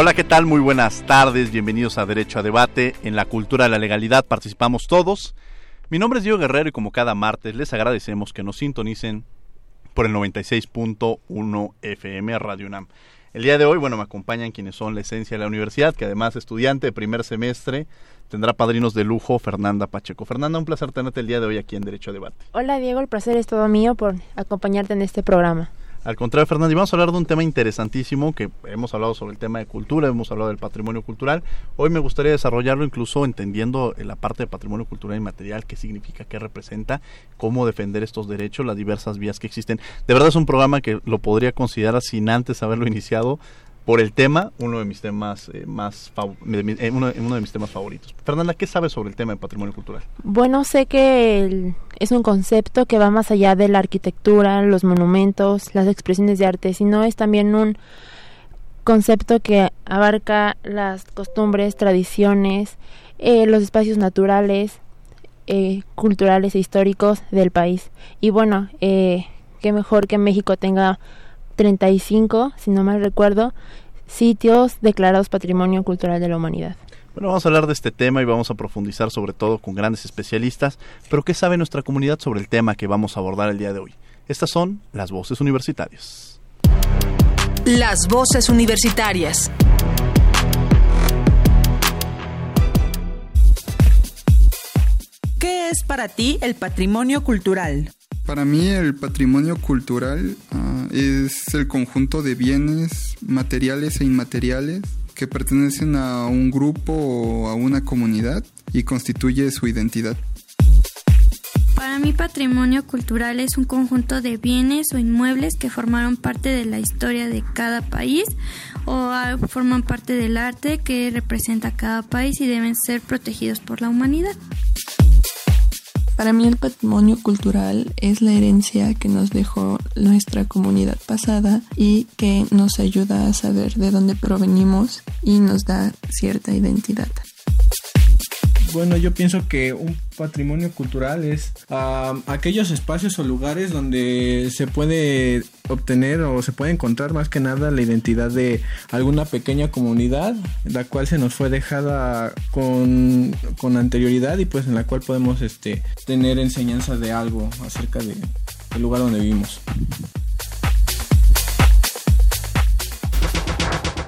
Hola, ¿qué tal? Muy buenas tardes, bienvenidos a Derecho a Debate. En la cultura de la legalidad participamos todos. Mi nombre es Diego Guerrero y como cada martes les agradecemos que nos sintonicen por el 96.1 FM Radio UNAM. El día de hoy, bueno, me acompañan quienes son la esencia de la universidad, que además estudiante de primer semestre, tendrá padrinos de lujo Fernanda Pacheco. Fernanda, un placer tenerte el día de hoy aquí en Derecho a Debate. Hola Diego, el placer es todo mío por acompañarte en este programa. Al contrario, Fernando, y vamos a hablar de un tema interesantísimo que hemos hablado sobre el tema de cultura, hemos hablado del patrimonio cultural. Hoy me gustaría desarrollarlo incluso entendiendo la parte de patrimonio cultural y material, qué significa, qué representa, cómo defender estos derechos, las diversas vías que existen. De verdad es un programa que lo podría considerar sin antes haberlo iniciado por el tema, uno de mis temas eh, más eh, uno, de mis temas favoritos. Fernanda, ¿qué sabes sobre el tema de patrimonio cultural? Bueno, sé que es un concepto que va más allá de la arquitectura, los monumentos, las expresiones de arte, sino es también un concepto que abarca las costumbres, tradiciones, eh, los espacios naturales, culturales e históricos del país. Y bueno, qué mejor que México tenga 35, si no mal recuerdo, sitios declarados Patrimonio Cultural de la Humanidad. Bueno, vamos a hablar de este tema y vamos a profundizar sobre todo con grandes especialistas, pero ¿qué sabe nuestra comunidad sobre el tema que vamos a abordar el día de hoy? Estas son las voces universitarias. Las voces universitarias. ¿Qué es para ti el patrimonio cultural? Para mí el patrimonio cultural ah, es el conjunto de bienes materiales e inmateriales que pertenecen a un grupo o a una comunidad y constituye su identidad. Para mí patrimonio cultural es un conjunto de bienes o inmuebles que formaron parte de la historia de cada país o forman parte del arte que representa cada país y deben ser protegidos por la humanidad. Para mí el patrimonio cultural es la herencia que nos dejó nuestra comunidad pasada y que nos ayuda a saber de dónde provenimos y nos da cierta identidad. Bueno, yo pienso que un patrimonio cultural es aquellos espacios o lugares donde se puede obtener o se puede encontrar más que nada la identidad de alguna pequeña comunidad, la cual se nos fue dejada con, con anterioridad y pues en la cual podemos este, tener enseñanza de algo acerca de, del lugar donde vivimos.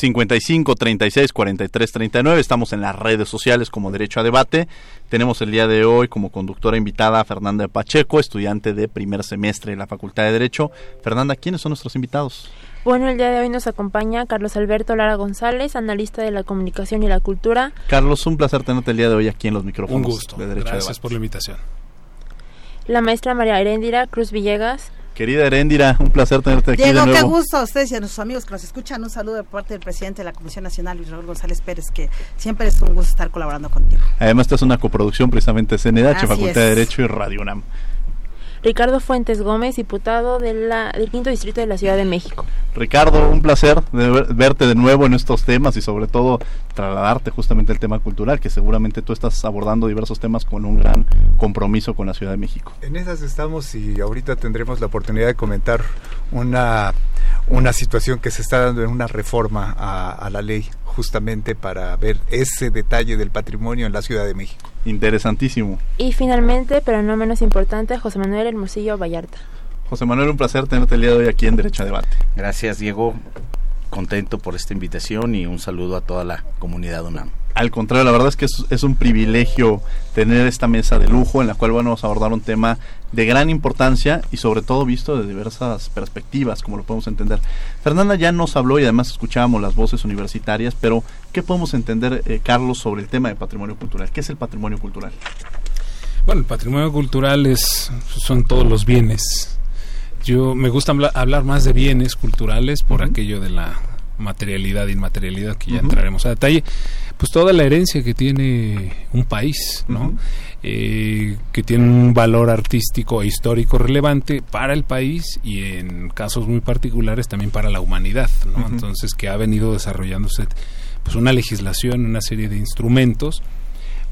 55 36 43 39. Estamos en las redes sociales como Derecho a Debate. Tenemos el día de hoy como conductora invitada a Fernanda Pacheco, estudiante de primer semestre de la Facultad de Derecho. Fernanda, ¿quiénes son nuestros invitados? Bueno, el día de hoy nos acompaña Carlos Alberto Lara González, analista de la comunicación y la cultura. Carlos, un placer tenerte el día de hoy aquí en los micrófonos. Un gusto. De Derecho Gracias por la invitación. La maestra María Heréndira Cruz Villegas. Querida Heréndira, un placer tenerte aquí Diego, de nuevo. qué gusto a ustedes y a nuestros amigos que nos escuchan. Un saludo de parte del presidente de la Comisión Nacional, Luis Raúl González Pérez, que siempre es un gusto estar colaborando contigo. Además, esta es una coproducción precisamente CNDH, Facultad de Derecho y Radio UNAM. Ricardo Fuentes Gómez, diputado de la, del quinto distrito de la Ciudad de México. Ricardo, un placer verte de nuevo en estos temas y sobre todo trasladarte justamente el tema cultural, que seguramente tú estás abordando diversos temas con un gran compromiso con la Ciudad de México. En esas estamos y ahorita tendremos la oportunidad de comentar una, una situación que se está dando en una reforma a, a la ley justamente para ver ese detalle del patrimonio en la Ciudad de México. Interesantísimo. Y finalmente, pero no menos importante, José Manuel Hermosillo Vallarta. José Manuel, un placer tenerte el día de hoy aquí en Derecho a Debate. Gracias, Diego. Contento por esta invitación y un saludo a toda la comunidad UNAM. Al contrario, la verdad es que es, un privilegio tener esta mesa de lujo en la cual vamos a abordar un tema de gran importancia y sobre todo visto de diversas perspectivas, como lo podemos entender. Fernanda ya nos habló y además escuchábamos las voces universitarias, pero ¿qué podemos entender, eh, Carlos, sobre el tema de patrimonio cultural? ¿Qué es el patrimonio cultural? Bueno, el patrimonio cultural es, son todos los bienes yo me gusta hablar más de bienes culturales por aquello de la materialidad e inmaterialidad que ya entraremos a detalle pues toda la herencia que tiene un país no eh, que tiene un valor artístico e histórico relevante para el país y en casos muy particulares también para la humanidad no entonces que ha venido desarrollándose pues una legislación una serie de instrumentos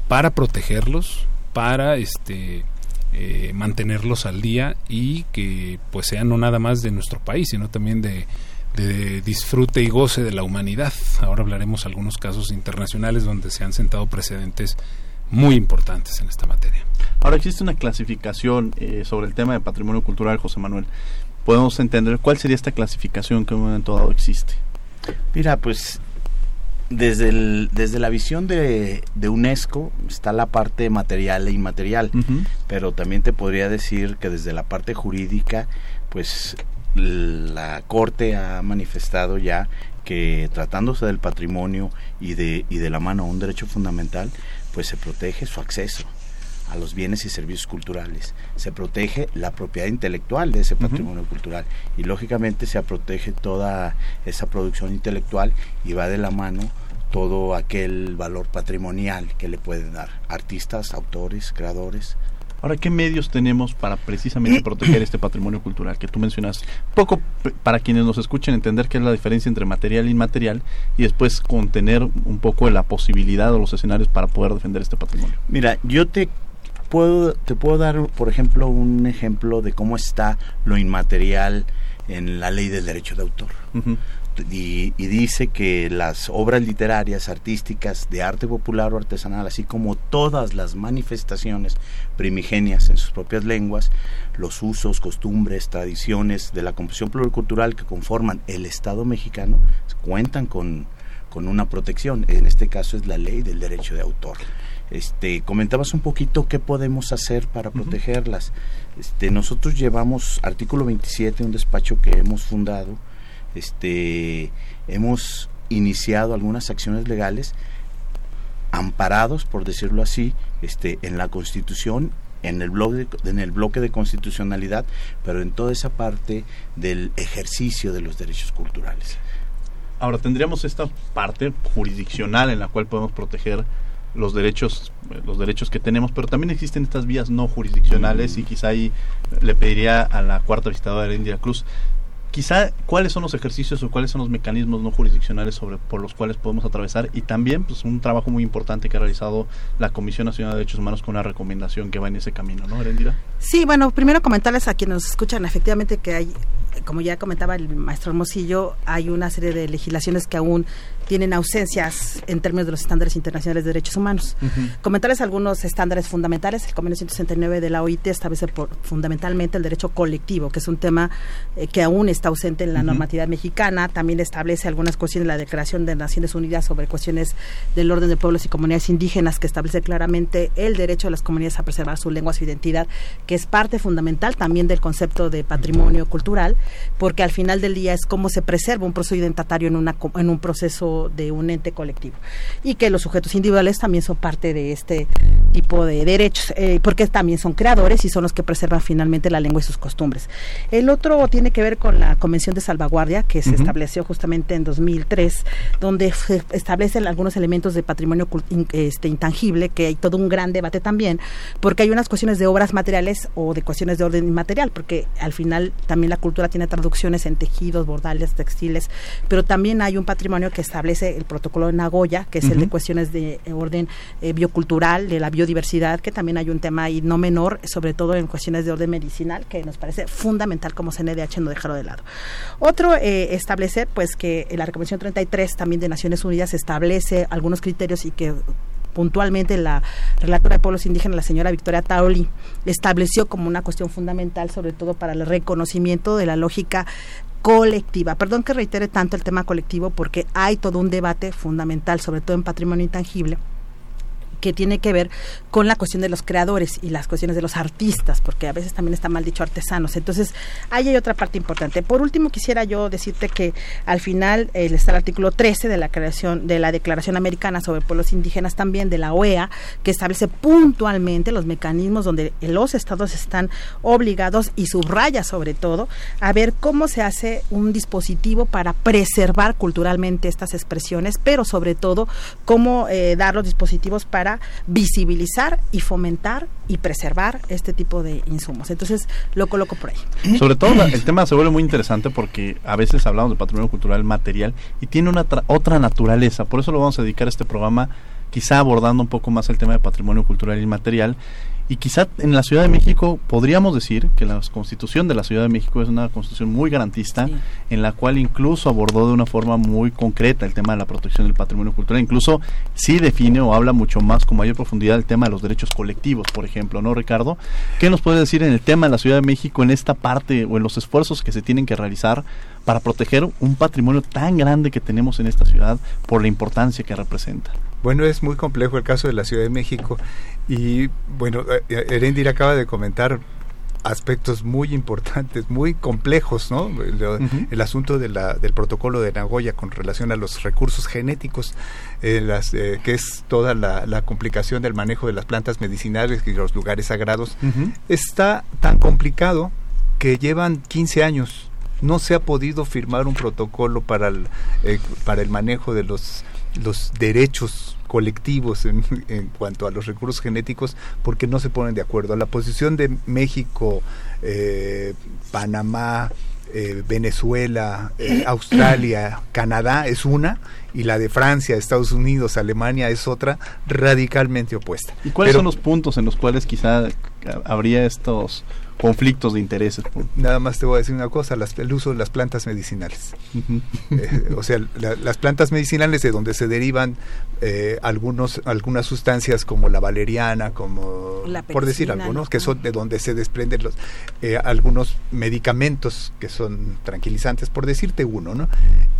para protegerlos para este eh, mantenerlos al día y que pues sean no nada más de nuestro país, sino también de, disfrute y goce de la humanidad. Ahora hablaremos algunos casos internacionales donde se han sentado precedentes muy importantes en esta materia. Ahora existe una clasificación eh, sobre el tema de patrimonio cultural, José Manuel. Podemos entender cuál sería esta clasificación que en un momento dado existe. Mira, pues desde, el, desde la visión de, de, UNESCO está la parte material e inmaterial, pero también te podría decir que desde la parte jurídica, pues la Corte ha manifestado ya que tratándose del patrimonio y de, y de la mano a un derecho fundamental, pues se protege su acceso a los bienes y servicios culturales, se protege la propiedad intelectual de ese patrimonio cultural y lógicamente se protege toda esa producción intelectual y va de la mano todo aquel valor patrimonial que le pueden dar artistas, autores, creadores. Ahora, ¿qué medios tenemos para precisamente proteger este patrimonio cultural que tú mencionas? Poco para quienes nos escuchen entender qué es la diferencia entre material e inmaterial y después contener un poco la posibilidad o los escenarios para poder defender este patrimonio. Mira, yo te puedo, te puedo dar, por ejemplo, un ejemplo de cómo está lo inmaterial en la ley del derecho de autor. Y, dice que las obras literarias, artísticas, de arte popular o artesanal, así como todas las manifestaciones primigenias en sus propias lenguas, los usos, costumbres, tradiciones de la composición pluricultural que conforman el Estado mexicano, cuentan con, con una protección. En este caso es la ley del derecho de autor. Este, comentabas un poquito qué podemos hacer para protegerlas. Este, nosotros llevamos artículo 27, un despacho que hemos fundado. Este, hemos iniciado algunas acciones legales amparados, por decirlo así, este, en la Constitución, en el, bloque de, en el bloque de constitucionalidad, pero en toda esa parte del ejercicio de los derechos culturales. Ahora tendríamos esta parte jurisdiccional en la cual podemos proteger los derechos los derechos que tenemos pero también existen estas vías no jurisdiccionales y quizá ahí le pediría a la cuarta visitadora de India Cruz quizá cuáles son los ejercicios o cuáles son los mecanismos no jurisdiccionales sobre por los cuales podemos atravesar y también pues un trabajo muy importante que ha realizado la Comisión Nacional de Derechos Humanos con una recomendación que va en ese camino, ¿no, Erendira? Sí, bueno, primero comentarles a quienes nos escuchan efectivamente que hay como ya comentaba el maestro Hermosillo, hay una serie de legislaciones que aún tienen ausencias en términos de los estándares internacionales de derechos humanos. Comentarles algunos estándares fundamentales. El convenio 169 de la OIT establece fundamentalmente el derecho colectivo, que es un tema eh, que aún está ausente en la normatividad mexicana. También establece algunas cuestiones de la Declaración de Naciones Unidas sobre cuestiones del orden de pueblos y comunidades indígenas, que establece claramente el derecho de las comunidades a preservar su lengua, su identidad, que es parte fundamental también del concepto de patrimonio cultural, porque al final del día es cómo se preserva un proceso identitario en, una, en un proceso de un ente colectivo y que los sujetos individuales también son parte de este tipo de derechos, eh, porque también son creadores y son los que preservan finalmente la lengua y sus costumbres. El otro tiene que ver con la Convención de Salvaguardia que se estableció justamente en 2003, donde se establecen algunos elementos de patrimonio este, intangible, que hay todo un gran debate también, porque hay unas cuestiones de obras materiales o de cuestiones de orden inmaterial, porque al final también la cultura tiene traducciones en tejidos, bordales, textiles, pero también hay un patrimonio que establece el protocolo de Nagoya, que es el de cuestiones de orden eh, biocultural, de la biodiversidad, que también hay un tema ahí no menor, sobre todo en cuestiones de orden medicinal, que nos parece fundamental como CNDH no dejarlo de lado. Otro, eh, establecer pues que la Convención 33 también de Naciones Unidas establece algunos criterios y que puntualmente la relatora de pueblos indígenas, la señora Victoria Taoli, estableció como una cuestión fundamental, sobre todo para el reconocimiento de la lógica colectiva. Perdón que reitere tanto el tema colectivo porque hay todo un debate fundamental, sobre todo en patrimonio intangible que tiene que ver con la cuestión de los creadores y las cuestiones de los artistas, porque a veces también está mal dicho artesanos. Entonces, ahí hay otra parte importante. Por último, quisiera yo decirte que al final está el artículo 13 de la creación de la Declaración Americana sobre Pueblos Indígenas también de la OEA, que establece puntualmente los mecanismos donde los estados están obligados y subraya sobre todo a ver cómo se hace un dispositivo para preservar culturalmente estas expresiones, pero sobre todo cómo eh, dar los dispositivos para visibilizar y fomentar y preservar este tipo de insumos. Entonces, lo coloco por ahí. Sobre todo el tema se vuelve muy interesante porque a veces hablamos de patrimonio cultural material y tiene una otra naturaleza. Por eso lo vamos a dedicar a este programa quizá abordando un poco más el tema de patrimonio cultural inmaterial y quizá en la Ciudad de México podríamos decir que la constitución de la Ciudad de México es una constitución muy garantista, en la cual incluso abordó de una forma muy concreta el tema de la protección del patrimonio cultural. Incluso sí define o habla mucho más con mayor profundidad el tema de los derechos colectivos, por ejemplo, ¿no, Ricardo? ¿Qué nos puede decir en el tema de la Ciudad de México en esta parte o en los esfuerzos que se tienen que realizar para proteger un patrimonio tan grande que tenemos en esta ciudad por la importancia que representa? Bueno, es muy complejo el caso de la Ciudad de México y bueno, eh, eh, Erendir acaba de comentar aspectos muy importantes, muy complejos, ¿no? El, asunto de la, del protocolo de Nagoya con relación a los recursos genéticos, eh, las, que es toda la, complicación del manejo de las plantas medicinales y los lugares sagrados, está tan complicado que llevan 15 años. No se ha podido firmar un protocolo para el, para el manejo de los los derechos colectivos en, cuanto a los recursos genéticos porque no se ponen de acuerdo. La posición de México, eh, Panamá, eh, Venezuela, eh, Australia, Canadá es una y la de Francia, Estados Unidos, Alemania es otra radicalmente opuesta. ¿Y cuáles son los puntos en los cuales quizá habría estos conflictos de intereses. Nada más te voy a decir una cosa, el uso de las plantas medicinales. Eh, o sea, las plantas medicinales de donde se derivan eh, algunos algunas sustancias como la valeriana, como por decir algo, que son de donde se desprenden los eh, algunos medicamentos que son tranquilizantes, por decirte uno, ¿no?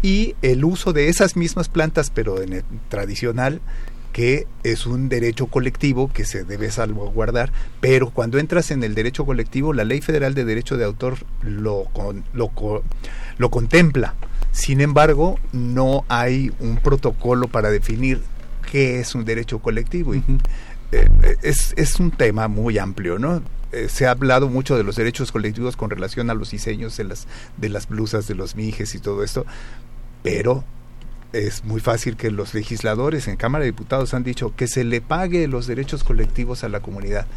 Y el uso de esas mismas plantas, pero en el tradicional, que es un derecho colectivo que se debe salvaguardar, pero cuando entras en el derecho colectivo, la Ley Federal de Derecho de Autor lo, lo, lo contempla. Sin embargo, no hay un protocolo para definir qué es un derecho colectivo. y, eh, es, es un tema muy amplio, ¿no? Eh, se ha hablado mucho de los derechos colectivos con relación a los diseños de las, de las blusas, de los mijes y todo esto, pero es muy fácil que los legisladores en Cámara de Diputados han dicho que se le pague los derechos colectivos a la comunidad.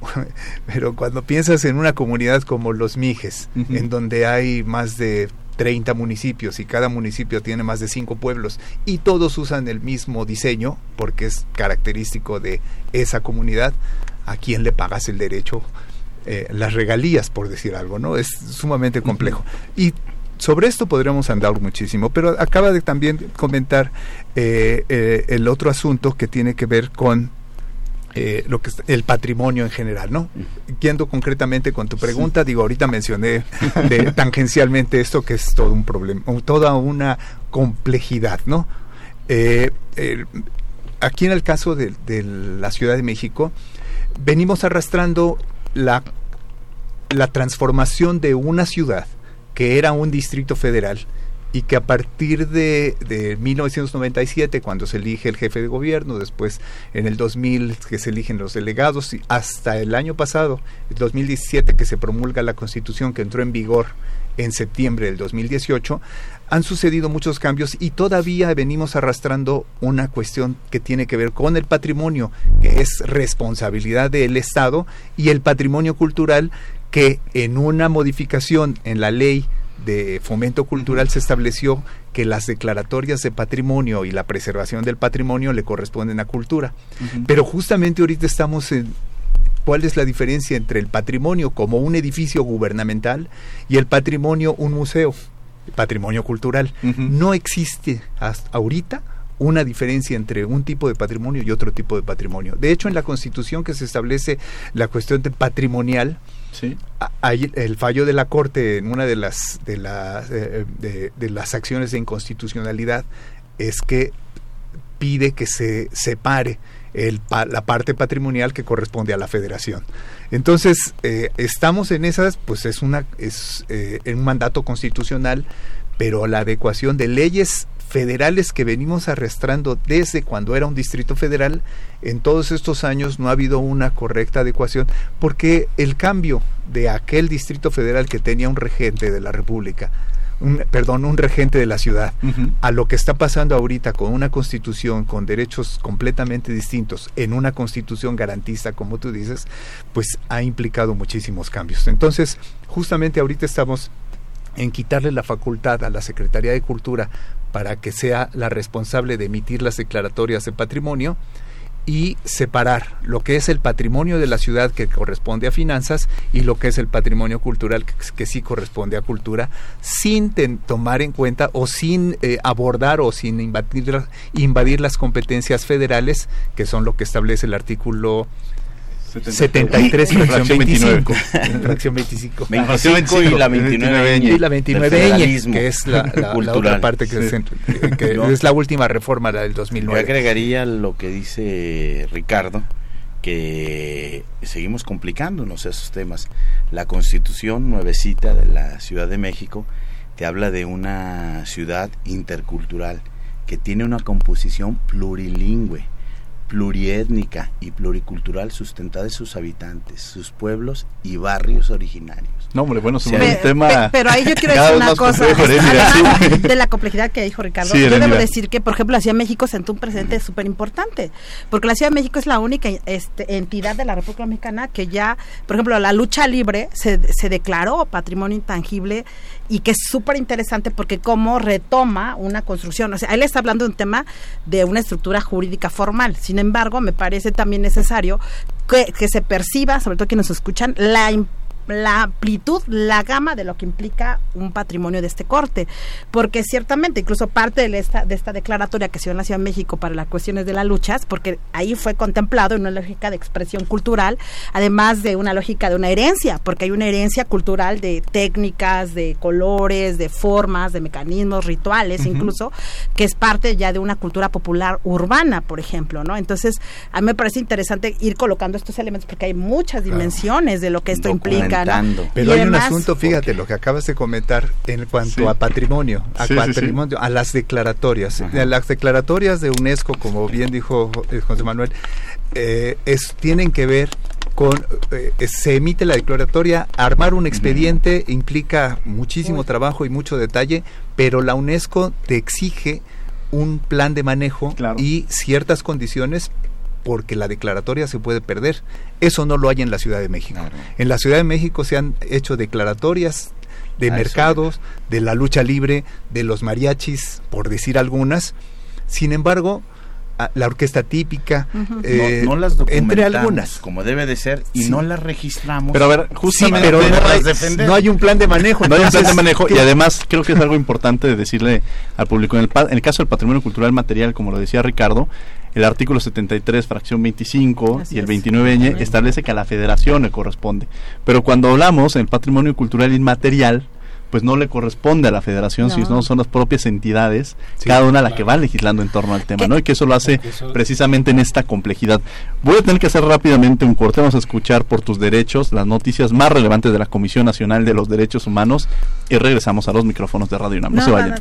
Pero cuando piensas en una comunidad como los Mijes, en donde hay más de 30 municipios y cada municipio tiene más de 5 pueblos y todos usan el mismo diseño porque es característico de esa comunidad, ¿a quién le pagas el derecho? Eh, las regalías, por decir algo, ¿no? Es sumamente complejo. Y sobre esto podríamos andar muchísimo, pero acaba de también comentar eh, eh, el otro asunto que tiene que ver con eh, lo que es el patrimonio en general, ¿no? Yendo concretamente con tu pregunta, digo, ahorita mencioné tangencialmente esto que es todo un problema, toda una complejidad, ¿no? aquí en el caso de, de, la Ciudad de México, venimos arrastrando la, la transformación de una ciudad que era un distrito federal y que a partir de, de 1997, cuando se elige el jefe de gobierno, después en el 2000 que se eligen los delegados, y hasta el año pasado, el 2017 que se promulga la constitución que entró en vigor en septiembre del 2018, han sucedido muchos cambios y todavía venimos arrastrando una cuestión que tiene que ver con el patrimonio, que es responsabilidad del Estado, y el patrimonio cultural, que en una modificación en la ley de fomento cultural se estableció que las declaratorias de patrimonio y la preservación del patrimonio le corresponden a cultura. Pero justamente ahorita estamos en cuál es la diferencia entre el patrimonio como un edificio gubernamental y el patrimonio un museo, patrimonio cultural. No existe hasta ahorita una diferencia entre un tipo de patrimonio y otro tipo de patrimonio. De hecho, en la Constitución que se establece la cuestión de patrimonial, hay el fallo de la Corte en una de las de las eh, de, las acciones de inconstitucionalidad es que pide que se separe el, la parte patrimonial que corresponde a la Federación. Entonces eh, estamos en esas, pues es una es eh, un mandato constitucional, pero la adecuación de leyes federales que venimos arrastrando desde cuando era un distrito federal, en todos estos años no ha habido una correcta adecuación, porque el cambio de aquel distrito federal que tenía un regente de la República, un, perdón, un regente de la ciudad, a lo que está pasando ahorita con una constitución con derechos completamente distintos, en una constitución garantista, como tú dices, pues ha implicado muchísimos cambios. Entonces, justamente ahorita estamos en quitarle la facultad a la Secretaría de Cultura para que sea la responsable de emitir las declaratorias de patrimonio y separar lo que es el patrimonio de la ciudad que corresponde a finanzas y lo que es el patrimonio cultural que, sí corresponde a cultura sin tomar en cuenta o sin eh, abordar o sin invadir, invadir las competencias federales que son lo que establece el artículo 73 y fracción 25. fracción 25. 25 y la 29 y la 29 que es la, otra parte que, es, que es, la última reforma la del 2009. Yo agregaría lo que dice Ricardo que seguimos complicándonos esos temas. La Constitución nuevecita de la Ciudad de México te habla de una ciudad intercultural que tiene una composición plurilingüe pluriétnica y pluricultural sustentada de sus habitantes, sus pueblos y barrios originarios. No, hombre, bueno, sobre el tema. pero ahí yo quiero decir una cosa. de la complejidad que dijo Ricardo, yo debo decir que, por ejemplo, la Ciudad de México sentó un presente súper importante, porque la Ciudad de México es la única este, entidad de la República Mexicana que ya, por ejemplo, la lucha libre se, se declaró patrimonio intangible y que es súper interesante porque cómo retoma una construcción. O sea, él está hablando de un tema de una estructura jurídica formal. Sin embargo, me parece también necesario que, que se perciba, sobre todo quienes escuchan, la importancia la amplitud, la gama de lo que implica un patrimonio de este corte, porque ciertamente incluso parte de esta, de esta declaratoria que se dio en la Ciudad de México para las cuestiones de las luchas, porque ahí fue contemplado en una lógica de expresión cultural, además de una lógica de una herencia, porque hay una herencia cultural de técnicas, de colores, de formas, de mecanismos, rituales incluso, que es parte ya de una cultura popular urbana, por ejemplo, ¿no? Entonces, a mí me parece interesante ir colocando estos elementos porque hay muchas dimensiones de lo que esto implica pero hay un asunto, fíjate, lo que acabas de comentar en cuanto a patrimonio, a patrimonio, a las declaratorias. Las declaratorias de UNESCO, como bien dijo eh, José Manuel, eh, es, tienen que ver con eh, se emite la declaratoria, armar un expediente implica muchísimo trabajo y mucho detalle, pero la UNESCO te exige un plan de manejo y ciertas condiciones porque la declaratoria se puede perder. Eso no lo hay en la Ciudad de México. En la Ciudad de México se han hecho declaratorias de mercados, de la lucha libre, de los mariachis, por decir algunas. Sin embargo, la orquesta típica, eh, no, las entre algunas, como debe de ser, y no las registramos. Pero a ver, justamente pero no, hay, un plan de manejo. No hay un plan de manejo y además creo que es algo importante de decirle al público. En el, en el caso del patrimonio cultural material, como lo decía Ricardo, el artículo 73, fracción 25 y el 29 establece que a la federación le corresponde. Pero cuando hablamos en patrimonio cultural inmaterial, pues no le corresponde a la federación, No. sino son las propias entidades, cada una la que va legislando en torno al tema, ¿no? Y que eso lo hace precisamente en esta complejidad. Voy a tener que hacer rápidamente un corte, vamos a escuchar por tus derechos las noticias más relevantes de la Comisión Nacional de los Derechos Humanos y regresamos a los micrófonos de Radio UNAM. No, se vayan.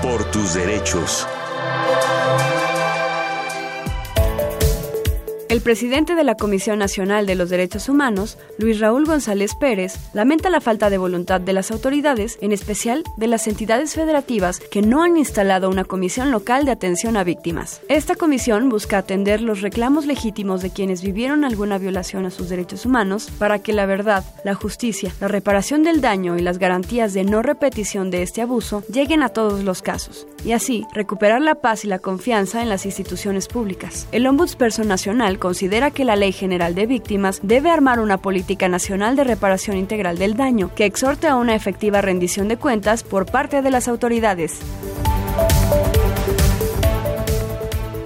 Por tus derechos. El presidente de la Comisión Nacional de los Derechos Humanos, Luis Raúl González Pérez, lamenta la falta de voluntad de las autoridades, en especial de las entidades federativas que no han instalado una comisión local de atención a víctimas. Esta comisión busca atender los reclamos legítimos de quienes vivieron alguna violación a sus derechos humanos para que la verdad, la justicia, la reparación del daño y las garantías de no repetición de este abuso lleguen a todos los casos, y así recuperar la paz y la confianza en las instituciones públicas. El Ombudsperson Nacional considera que la Ley General de Víctimas debe armar una política nacional de reparación integral del daño, que exhorte a una efectiva rendición de cuentas por parte de las autoridades.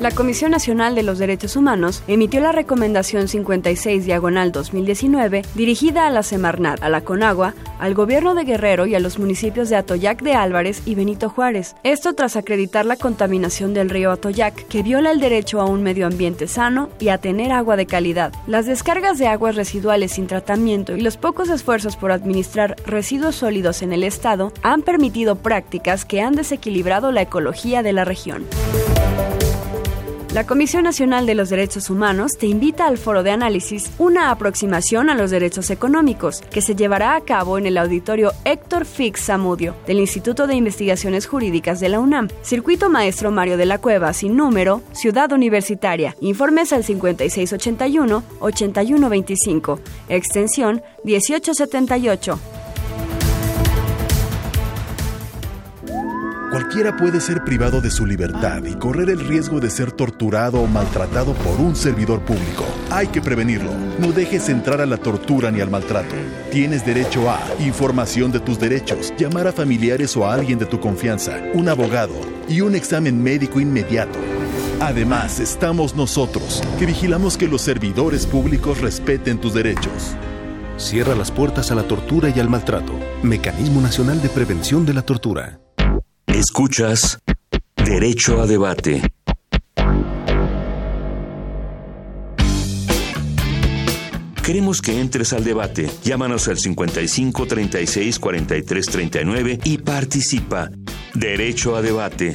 La Comisión Nacional de los Derechos Humanos emitió la Recomendación 56 Diagonal 2019 dirigida a la Semarnat, a la Conagua, al Gobierno de Guerrero y a los municipios de Atoyac de Álvarez y Benito Juárez. Esto tras acreditar la contaminación del río Atoyac, que viola el derecho a un medio ambiente sano y a tener agua de calidad. Las descargas de aguas residuales sin tratamiento y los pocos esfuerzos por administrar residuos sólidos en el Estado han permitido prácticas que han desequilibrado la ecología de la región. La Comisión Nacional de los Derechos Humanos te invita al foro de análisis Una aproximación a los derechos económicos, que se llevará a cabo en el auditorio Héctor Fix Zamudio del Instituto de Investigaciones Jurídicas de la UNAM. Circuito Maestro Mario de la Cueva, sin número, Ciudad Universitaria. Informes al 5681-8125, extensión 1878. Cualquiera puede ser privado de su libertad y correr el riesgo de ser torturado o maltratado por un servidor público. Hay que prevenirlo. No dejes entrar a la tortura ni al maltrato. Tienes derecho a información de tus derechos, llamar a familiares o a alguien de tu confianza, un abogado y un examen médico inmediato. Además, estamos nosotros, que vigilamos que los servidores públicos respeten tus derechos. Cierra las puertas a la tortura y al maltrato. Mecanismo Nacional de Prevención de la Tortura. Escuchas Derecho a Debate. Queremos que entres al debate. Llámanos al 55 36 43 39 y participa. Derecho a Debate.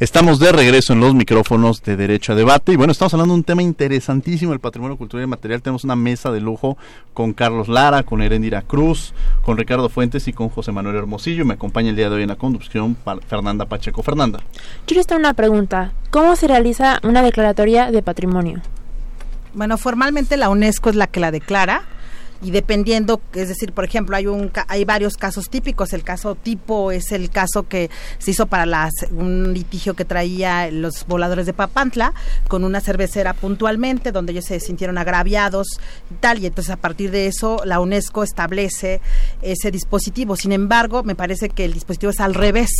Estamos de regreso en los micrófonos de Derecho a Debate y bueno, estamos hablando de un tema interesantísimo, el patrimonio cultural y material. Tenemos una mesa de lujo con Carlos Lara, con Erendira Cruz, con Ricardo Fuentes y con José Manuel Hermosillo. Me acompaña el día de hoy en la conducción Fernanda Pacheco. Fernanda. Quiero hacer una pregunta. ¿Cómo se realiza una declaratoria de patrimonio? Bueno, formalmente la UNESCO es la que la declara y dependiendo, es decir, por ejemplo, hay un hay varios casos típicos. El caso tipo es el caso que se hizo para las, un litigio que traía los voladores de Papantla con una cervecera puntualmente, donde ellos se sintieron agraviados y tal, y entonces a partir de eso la UNESCO establece ese dispositivo. Sin embargo, me parece que el dispositivo es al revés,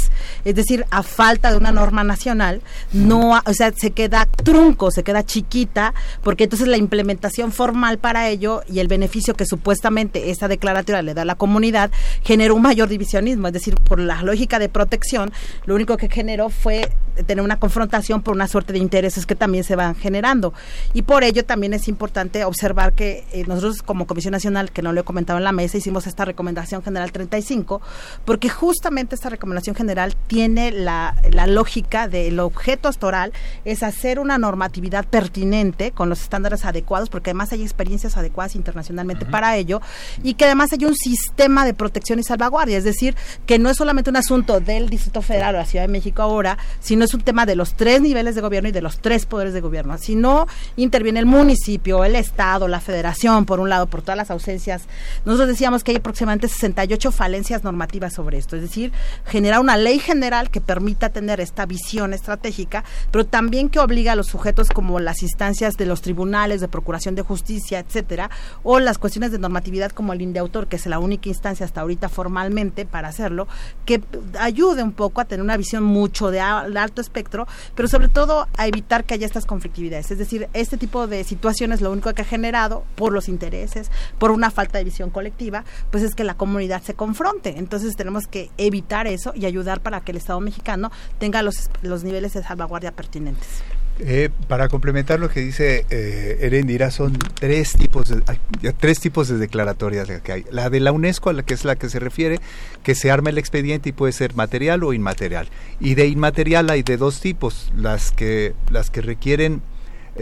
es decir, a falta de una norma nacional, no, o sea, se queda trunco, se queda chiquita, porque entonces la implementación formal para ello y el beneficio que supuestamente esta declaratoria le da a la comunidad generó un mayor divisionismo, es decir, por la lógica de protección, lo único que generó fue tener una confrontación por una suerte de intereses que también se van generando. Y por ello también es importante observar que eh, nosotros como Comisión Nacional, que no lo he comentado en la mesa, hicimos esta recomendación general 35, porque justamente esta recomendación general tiene la, la lógica del objeto astoral, es hacer una normatividad pertinente con los estándares adecuados, porque además hay experiencias adecuadas internacionalmente para ello, y que además hay un sistema de protección y salvaguardia, es decir, que no es solamente un asunto del Distrito Federal o la Ciudad de México ahora, sino es un tema de los tres niveles de gobierno y de los tres poderes de gobierno. Si no interviene el municipio, el Estado, la Federación, por un lado, por todas las ausencias, nosotros decíamos que hay aproximadamente 68 falencias normativas sobre esto, es decir, generar una ley general que permita tener esta visión estratégica, pero también que obliga a los sujetos como las instancias de los tribunales de procuración de justicia, etcétera, o las cuestiones de normatividad como el INDEAUTOR, que es la única instancia hasta ahorita formalmente para hacerlo, que ayude un poco a tener una visión mucho de, alto espectro, pero sobre todo a evitar que haya estas conflictividades. Es decir, este tipo de situaciones lo único que ha generado por los intereses, por una falta de visión colectiva, pues es que la comunidad se confronte. Entonces tenemos que evitar eso y ayudar para que el Estado mexicano tenga los, los niveles de salvaguardia pertinentes. Eh, para complementar lo que dice eh, Erendira, son tres tipos, de, tres tipos de declaratorias que hay. La de la UNESCO, a la que es la que se refiere, que se arma el expediente y puede ser material o inmaterial. Y de inmaterial hay de dos tipos, las que, las que requieren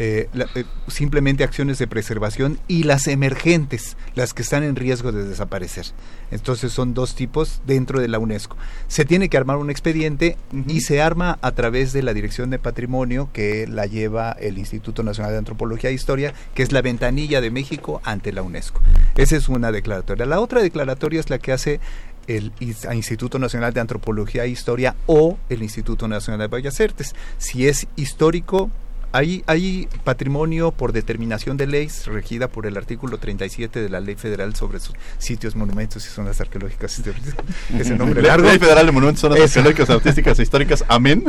eh, eh, simplemente acciones de preservación y las emergentes, las que están en riesgo de desaparecer. Entonces son dos tipos dentro de la UNESCO. Se tiene que armar un expediente y se arma a través de la Dirección de Patrimonio que la lleva el Instituto Nacional de Antropología e Historia, que es la ventanilla de México ante la UNESCO. Esa es una declaratoria. La otra declaratoria es la que hace el Instituto Nacional de Antropología e Historia o el Instituto Nacional de Bellas Artes. Si es histórico, hay, hay patrimonio por determinación de ley regida por el artículo 37 de la Ley Federal sobre sus sitios, monumentos y zonas arqueológicas. Ese nombre largo. Ley Federal de Monumentos, Zonas Arqueológicas, Artísticas e Históricas. Amén.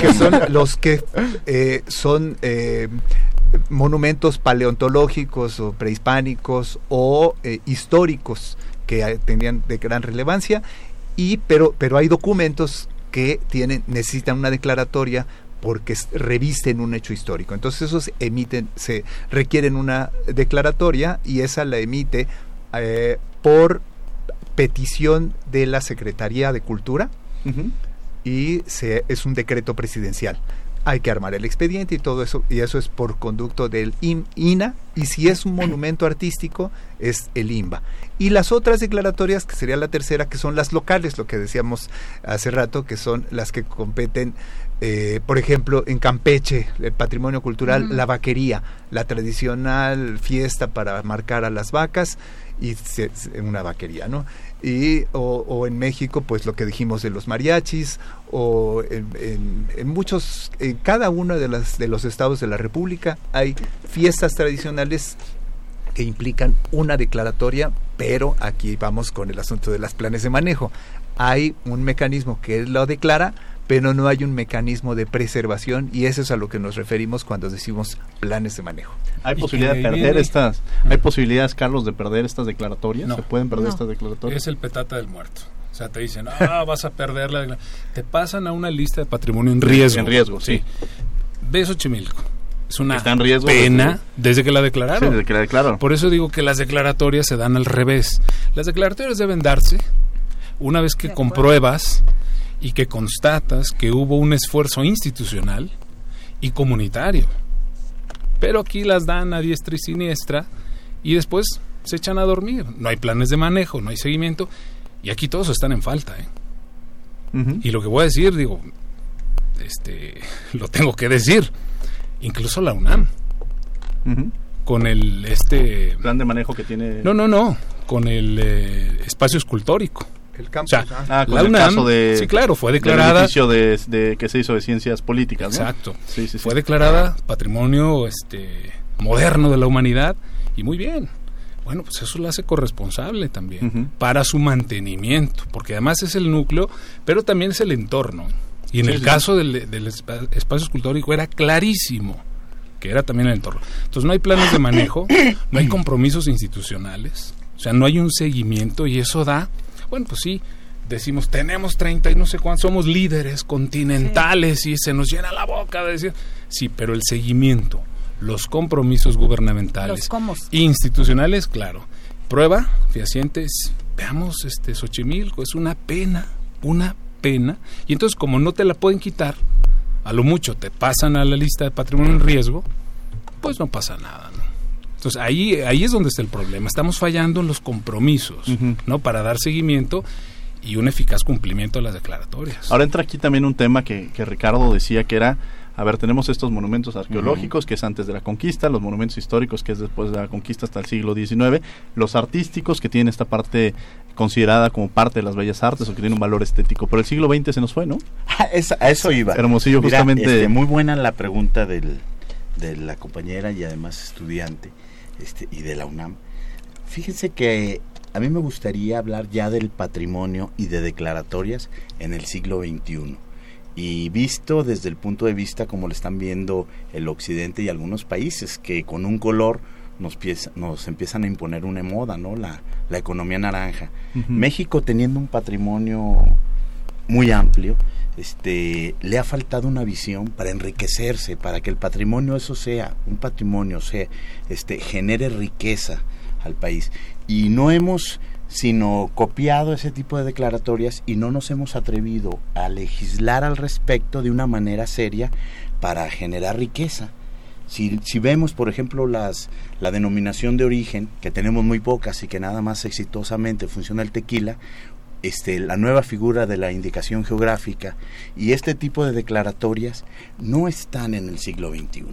que son los que eh, son eh, monumentos paleontológicos o prehispánicos o eh, históricos que tenían de gran relevancia y pero pero hay documentos que tienen necesitan una declaratoria porque revisten un hecho histórico. Entonces esos emiten, se requieren una declaratoria y esa la emite eh, por petición de la Secretaría de Cultura y se, es un decreto presidencial. Hay que armar el expediente y todo eso, y eso es por conducto del INA, y si es un monumento artístico, es el INBA. Y las otras declaratorias, que sería la tercera, que son las locales, lo que decíamos hace rato, que son las que competen eh, por ejemplo, en Campeche, el patrimonio cultural, la vaquería, la tradicional fiesta para marcar a las vacas y en una vaquería, ¿no? Y, o, en México, pues lo que dijimos de los mariachis, o en, en, muchos, en cada uno de, las, de los estados de la República hay fiestas tradicionales que implican una declaratoria, pero aquí vamos con el asunto de los planes de manejo. Hay un mecanismo que lo declara, pero no hay un mecanismo de preservación y eso es a lo que nos referimos cuando decimos planes de manejo. ¿Hay posibilidad de perder estas, hay posibilidades, Carlos, de perder estas declaratorias? ¿Se pueden perder estas declaratorias? Es el petata del muerto. O sea, te dicen, ah, vas a perder la... Te pasan a una lista de patrimonio en riesgo. En riesgo, sí. Ves Xochimilco. Es una pena desde que la declararon. Sí, desde que la declararon. Por eso digo que las declaratorias se dan al revés. Las declaratorias deben darse una vez que compruebas y que constatas que hubo un esfuerzo institucional y comunitario. Pero aquí las dan a diestra y siniestra y después se echan a dormir. No hay planes de manejo, no hay seguimiento y aquí todos están en falta. ¿eh? Y lo que voy a decir, digo, este, lo tengo que decir, incluso la UNAM. Con el este plan de manejo que tiene. No, no, no, con el eh, espacio escultórico el campo. ah, la UNAM, de, sí, claro, fue declarada. De, de, que se hizo de ciencias políticas. Exacto. Sí, sí, fue declarada patrimonio este, moderno de la humanidad y muy bien. Bueno, pues eso lo hace corresponsable también para su mantenimiento, porque además es el núcleo, pero también es el entorno. Y en el caso del, del espacio escultórico era clarísimo que era también el entorno. Entonces no hay planes de manejo, no hay compromisos institucionales, o sea, no hay un seguimiento y eso da bueno, pues sí, decimos, tenemos 30 y no sé cuántos, somos líderes continentales y se nos llena la boca de decir, sí, pero el seguimiento, los compromisos gubernamentales, institucionales, claro. Prueba fehaciente veamos, este Xochimilco, es una pena, una pena. Y entonces, como no te la pueden quitar, a lo mucho te pasan a la lista de patrimonio en riesgo, pues no pasa nada, ¿no? Entonces ahí, ahí es donde está el problema. Estamos fallando en los compromisos, ¿no? Para dar seguimiento y un eficaz cumplimiento de las declaratorias. Ahora entra aquí también un tema que, que Ricardo decía que era a ver, tenemos estos monumentos arqueológicos, que es antes de la conquista, los monumentos históricos, que es después de la conquista hasta el siglo XIX, los artísticos, que tienen esta parte considerada como parte de las bellas artes o que tiene un valor estético. Pero el siglo XX se nos fue, ¿no? a eso iba. Hermosillo, justamente. Este, muy buena la pregunta del, de la compañera y además estudiante este, y de la UNAM, Fíjense que a mí me gustaría hablar ya del patrimonio y de declaratorias en el siglo XXI. Y visto desde el punto de vista como lo están viendo el occidente y algunos países, que con un color nos, nos empiezan a imponer una moda, ¿no? La, la economía naranja. México teniendo un patrimonio muy amplio, este, le ha faltado una visión para enriquecerse, para que el patrimonio eso sea, un patrimonio, sea, este, genere riqueza al país. Y no hemos sino copiado ese tipo de declaratorias y no nos hemos atrevido a legislar al respecto de una manera seria para generar riqueza. Si, si, vemos, por ejemplo, las, la denominación de origen, que tenemos muy pocas y que nada más exitosamente funciona el tequila, este, la nueva figura de la indicación geográfica y este tipo de declaratorias no están en el siglo XXI.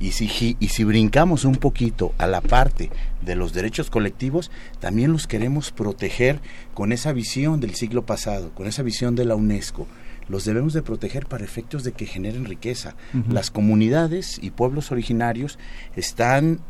Y si, y si brincamos un poquito a la parte de los derechos colectivos, también los queremos proteger con esa visión del siglo pasado, con esa visión de la UNESCO. Los debemos de proteger para efectos de que generen riqueza. Las comunidades y pueblos originarios están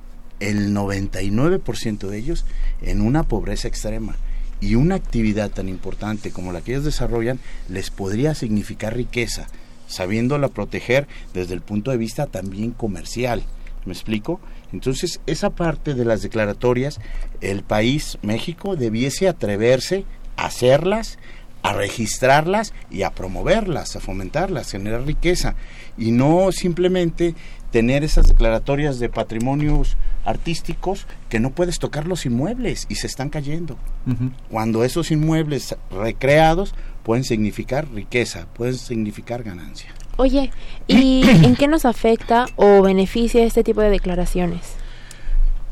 el 99% de ellos en una pobreza extrema y una actividad tan importante como la que ellos desarrollan les podría significar riqueza, sabiéndola proteger desde el punto de vista también comercial. ¿Me explico? Entonces, esa parte de las declaratorias, el país, México, debiese atreverse a hacerlas, a registrarlas y a promoverlas, a fomentarlas, generar riqueza, y no simplemente tener esas declaratorias de patrimonios artísticos que no puedes tocar los inmuebles y se están cayendo. Cuando esos inmuebles recreados pueden significar riqueza, pueden significar ganancia. Oye, ¿y en qué nos afecta o beneficia este tipo de declaraciones?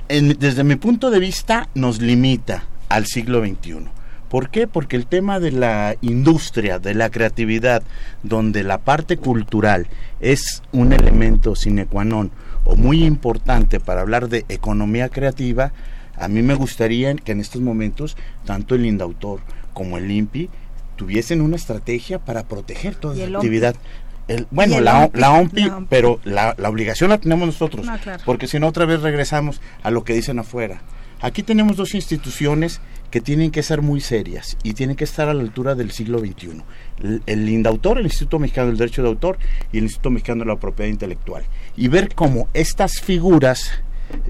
desde mi punto de vista nos limita al siglo XXI. ¿Por qué? Porque el tema de la industria, de la creatividad, donde la parte cultural es un elemento sine qua non o muy importante para hablar de economía creativa, a mí me gustaría que en estos momentos tanto el Indautor como el INPI tuviesen una estrategia para proteger toda esa actividad. El, bueno, la, la, OMPI, pero la, la, obligación la tenemos nosotros, porque si no otra vez regresamos a lo que dicen afuera. Aquí tenemos dos instituciones que tienen que ser muy serias y tienen que estar a la altura del siglo XXI. El, el, INDAUTOR, el Instituto Mexicano del Derecho de Autor y el Instituto Mexicano de la Propiedad Intelectual. Y ver cómo estas figuras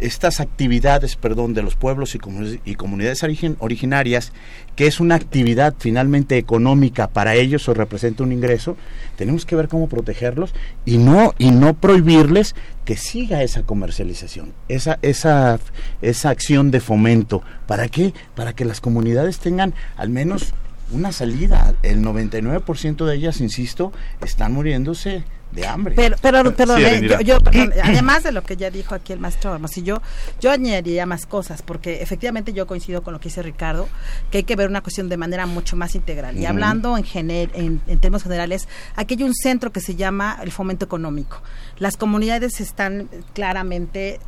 estas actividades, perdón, de los pueblos y, comunidades originarias, que es una actividad finalmente económica para ellos o representa un ingreso, tenemos que ver cómo protegerlos y no y no prohibirles que siga esa comercialización, esa esa esa acción de fomento. ¿Para qué? Para que las comunidades tengan al menos una salida. El 99% de ellas, insisto, están muriéndose de hambre. Pero, pero, perdón, eh, yo, además de lo que ya dijo aquí el maestro si yo, yo añadiría más cosas, porque efectivamente yo coincido con lo que dice Ricardo, que hay que ver una cuestión de manera mucho más integral. Y hablando en, gener, en, en términos generales, aquí hay un centro que se llama el fomento económico. Las comunidades están claramente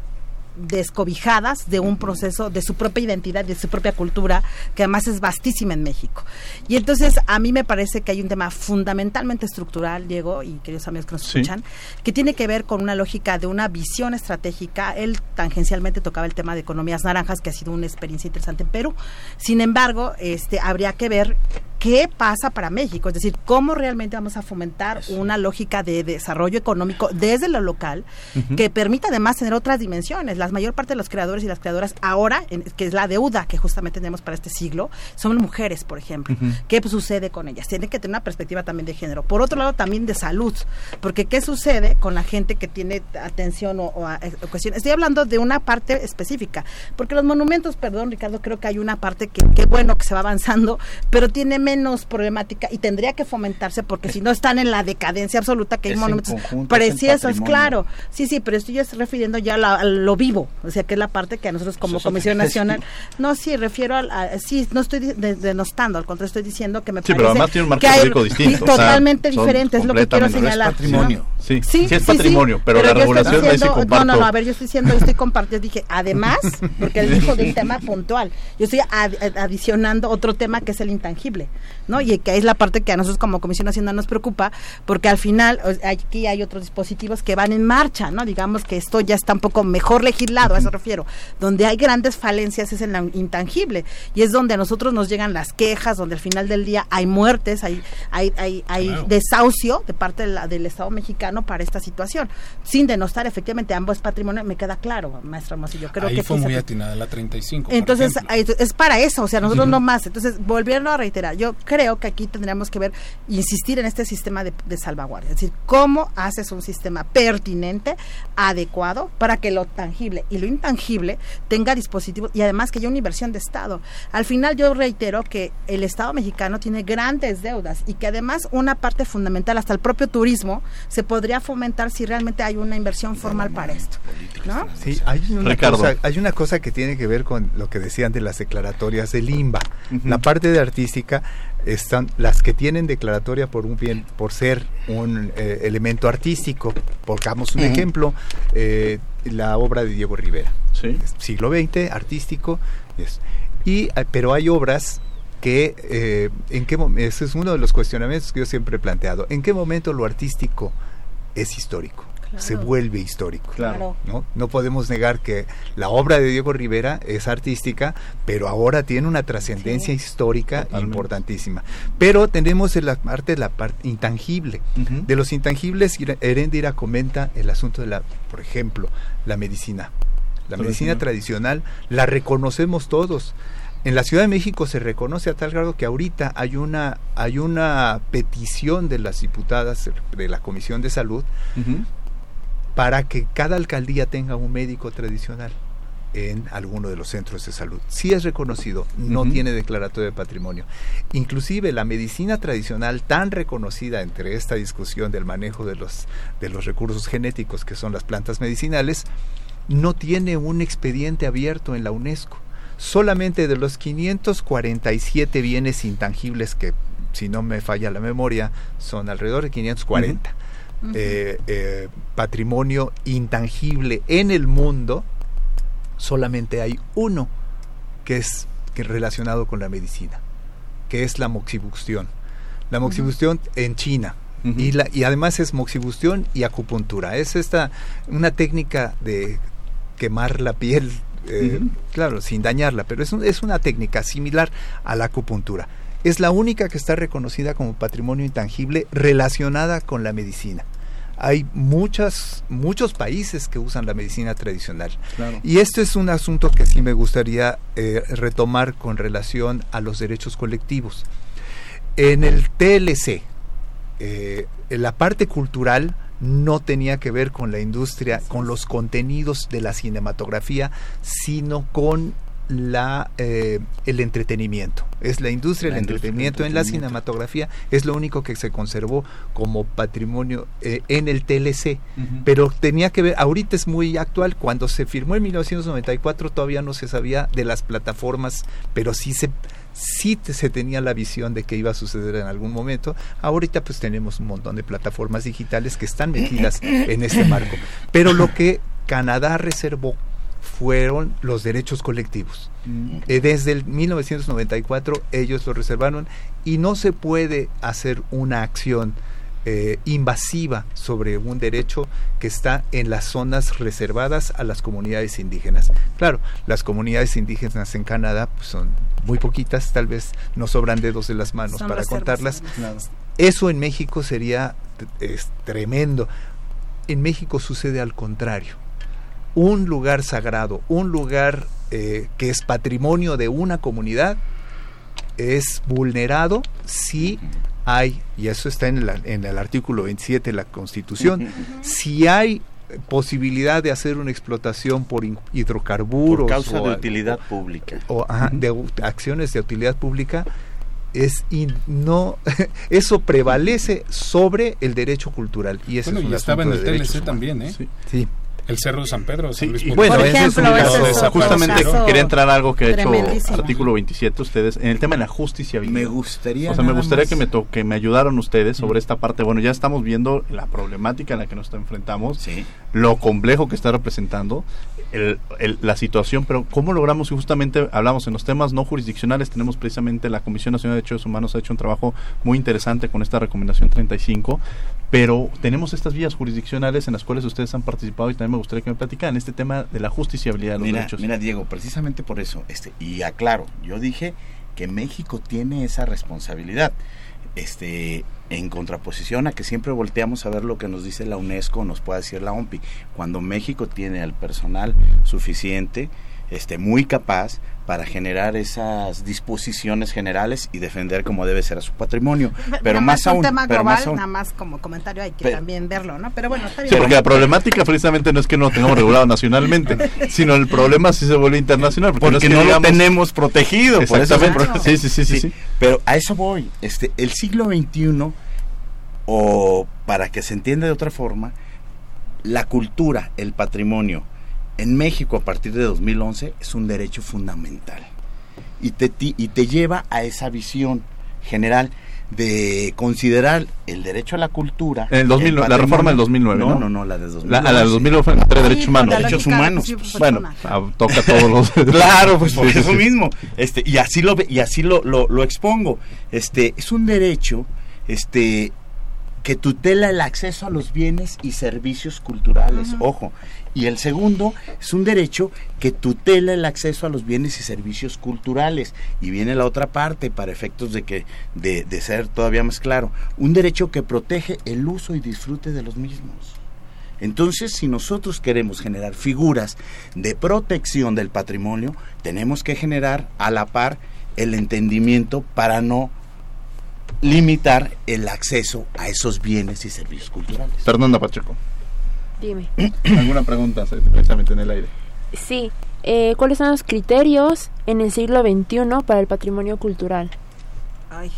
descobijadas de un proceso de su propia identidad, de su propia cultura, que además es vastísima en México. Y entonces a mí me parece que hay un tema fundamentalmente estructural, Diego, y queridos amigos que nos escuchan, que tiene que ver con una lógica de una visión estratégica. Él tangencialmente tocaba el tema de economías naranjas, que ha sido una experiencia interesante en Perú. Sin embargo, este, habría que ver qué pasa para México, es decir, cómo realmente vamos a fomentar una lógica de desarrollo económico desde lo local que permita además tener otras dimensiones. La mayor parte de los creadores y las creadoras ahora, que es la deuda que justamente tenemos para este siglo, son mujeres, por ejemplo. ¿Qué sucede con ellas? Tienen que tener una perspectiva también de género. Por otro lado, también de salud, porque ¿qué sucede con la gente que tiene atención o, o, cuestiones? Estoy hablando de una parte específica, porque los monumentos, perdón Ricardo, creo que hay una parte que, qué bueno que se va avanzando, pero tiene menos problemática y tendría que fomentarse porque si no están en la decadencia absoluta que hay monumentos preciosos, claro. Sí, sí, pero estoy refiriendo ya a, lo vivo, o sea, que es la parte que a nosotros como Comisión Nacional, no, sí, refiero a, sí, no estoy denostando, al contrario estoy diciendo que me sí, pero además tiene un marco que distinto. Totalmente diferente, es lo que quiero señalar. patrimonio. Sí, sí, es patrimonio, pero, la regulación es No, no, no, a ver, yo estoy diciendo, estoy compartiendo, dije, además, porque él dijo de un tema puntual, yo estoy adicionando otro tema que es el intangible, ¿no? Y que es la parte que a nosotros como Comisión Nacional nos preocupa, porque al final aquí hay otros dispositivos que van en marcha, ¿no? Digamos que esto ya está un poco mejor legislado, a eso refiero. Donde hay grandes falencias es en la intangible, y es donde a nosotros nos llegan las quejas, donde al final del día hay muertes, hay, hay, hay, hay desahucio de parte del Estado mexicano para esta situación. Sin denostar efectivamente ambos patrimonios, me queda claro, maestro Hermosillo. Creo Ahí que fue muy atinada la 35. Entonces, es para eso, o sea, nosotros no más. Entonces, volviendo a reiterar, yo creo que aquí tendríamos que ver, insistir en este sistema de, salvaguardia. Es decir, cómo haces un sistema pertinente, adecuado, para que lo tangible y lo intangible tenga dispositivos y además que haya una inversión de Estado. Al final, yo reitero que el Estado mexicano tiene grandes deudas y que además una parte fundamental, hasta el propio turismo, se puede podría fomentar si realmente hay una inversión formal para esto. ¿no? Sí, hay una, cosa, hay una cosa que tiene que ver con lo que decían de las declaratorias del IMBA. La parte de artística están las que tienen declaratoria por un bien, por ser un eh, elemento artístico. Pongamos un ejemplo, eh, la obra de Diego Rivera, siglo XX, artístico. y, eh, pero hay obras que, en qué ese es uno de los cuestionamientos que yo siempre he planteado, ¿en qué momento lo artístico es histórico. se vuelve histórico. Claro. ¿no? no podemos negar que la obra de Diego Rivera es artística, pero ahora tiene una trascendencia histórica importantísima. Pero tenemos en la parte la parte intangible. De los intangibles, Herendira comenta el asunto de la, por ejemplo, la medicina. La medicina tradicional la reconocemos todos. En la Ciudad de México se reconoce a tal grado que ahorita hay una, hay una petición de las diputadas de la Comisión de Salud para que cada alcaldía tenga un médico tradicional en alguno de los centros de salud. Sí es reconocido, no tiene declaratorio de patrimonio. Inclusive la medicina tradicional tan reconocida entre esta discusión del manejo de los, de los recursos genéticos que son las plantas medicinales, no tiene un expediente abierto en la UNESCO solamente de los 547 bienes intangibles que, si no me falla la memoria, son alrededor de 540. Eh, eh, patrimonio intangible en el mundo, solamente hay uno que es que relacionado con la medicina, que es la moxibustión. La moxibustión en China, y, la, y, además es moxibustión y acupuntura. Es esta una técnica de quemar la piel eh, claro, sin dañarla, pero es, es una técnica similar a la acupuntura. Es la única que está reconocida como patrimonio intangible relacionada con la medicina hay muchas, muchos países que usan la medicina tradicional. Y esto es un asunto que sí me gustaría eh, retomar con relación a los derechos colectivos. En el TLC, eh, en la parte cultural, no tenía que ver con la industria, con los contenidos de la cinematografía, sino con la eh, el entretenimiento. Es la industria del entretenimiento, en la cinematografía es lo único que se conservó como patrimonio eh, en el TLC pero tenía que ver ahorita es muy actual cuando se firmó en 1994 todavía no se sabía de las plataformas pero sí se sí se tenía la visión de que iba a suceder en algún momento. Ahorita pues tenemos un montón de plataformas digitales que están metidas en este marco. Pero lo que Canadá reservó fueron los derechos colectivos. Mm. Eh, desde el 1994 ellos lo reservaron y no se puede hacer una acción eh, invasiva sobre un derecho que está en las zonas reservadas a las comunidades indígenas. Claro, las comunidades indígenas en Canadá pues, son muy poquitas, tal vez no sobran dedos de las manos para contarlas. Eso en México sería es, tremendo. En México sucede al contrario. Un lugar sagrado, un lugar eh, que es patrimonio de una comunidad, es vulnerado si hay, y eso está en, en el artículo 27 de la Constitución, si hay posibilidad de hacer una explotación por hidrocarburos. Por causa de utilidad pública. O de acciones de utilidad pública, es no eso prevalece sobre el derecho cultural y eso bueno, y estaba en el TLC también ¿eh? sí. El Cerro de San Pedro. Sí, Luis y Potosí. bueno, Por ese es un caso- ese es justamente caso quería entrar a algo que ha hecho artículo 27 ustedes en el tema de la justiciabilidad. Me gustaría O sea, me gustaría más- que me que me ayudaran ustedes sobre esta parte. Bueno, ya estamos viendo la problemática en la que nos enfrentamos, lo complejo que está representando el- el- la situación, pero cómo logramos y justamente hablamos en los temas no jurisdiccionales, tenemos precisamente la Comisión Nacional de Derechos Humanos ha hecho un trabajo muy interesante con esta recomendación 35, pero tenemos estas vías jurisdiccionales en las cuales ustedes han participado y también me gustaría que me platicaran este tema de la justiciabilidad de los Mira, derechos. mira Diego, precisamente por eso, este, y aclaro, yo dije que México tiene esa responsabilidad. Este, en contraposición a que siempre volteamos a ver lo que nos dice la UNESCO, nos puede decir la OMPI, cuando México tiene el personal suficiente, este, muy capaz para generar esas disposiciones generales y defender como debe ser a su patrimonio. Pero más un aún, tema pero global, más aún, nada más como comentario hay que Pero- también verlo, ¿no? Pero bueno, está bien. Sí, porque la problemática precisamente no es que no lo tengamos regulado nacionalmente, sino el problema si se vuelve internacional. Porque, porque es que no lo tenemos protegido. por eso Exactamente. Sí, sí, sí, sí, sí. Pero a eso voy. Este, el siglo XXI, o para que se entienda de otra forma, la cultura, el patrimonio, en México a partir de 2011 es un derecho fundamental. Y te, ti- y te lleva a esa visión general de considerar el derecho a la cultura. En el 2000, la reforma del 2009, ¿no? No, no, no, la de 2011. La, del 2009 fue en materia de derechos humanos. Derechos humanos. sí, Bueno, ah, toca todos los. claro, pues por eso mismo. Este, y así lo ve- y así lo, lo, lo expongo. Este, es un derecho, este, que tutela el acceso a los bienes y servicios culturales. Ojo. Y el segundo es un derecho que tutela el acceso a los bienes y servicios culturales. Y viene la otra parte para efectos de que, de, de ser todavía más claro. Un derecho que protege el uso y disfrute de los mismos. Entonces, si nosotros queremos generar figuras de protección del patrimonio, tenemos que generar a la par el entendimiento para no limitar el acceso a esos bienes y servicios culturales. Fernanda Pacheco. Dime. ¿Alguna pregunta precisamente en el aire? Sí. Eh, ¿Cuáles son los criterios en el siglo XXI para el patrimonio cultural? Ay.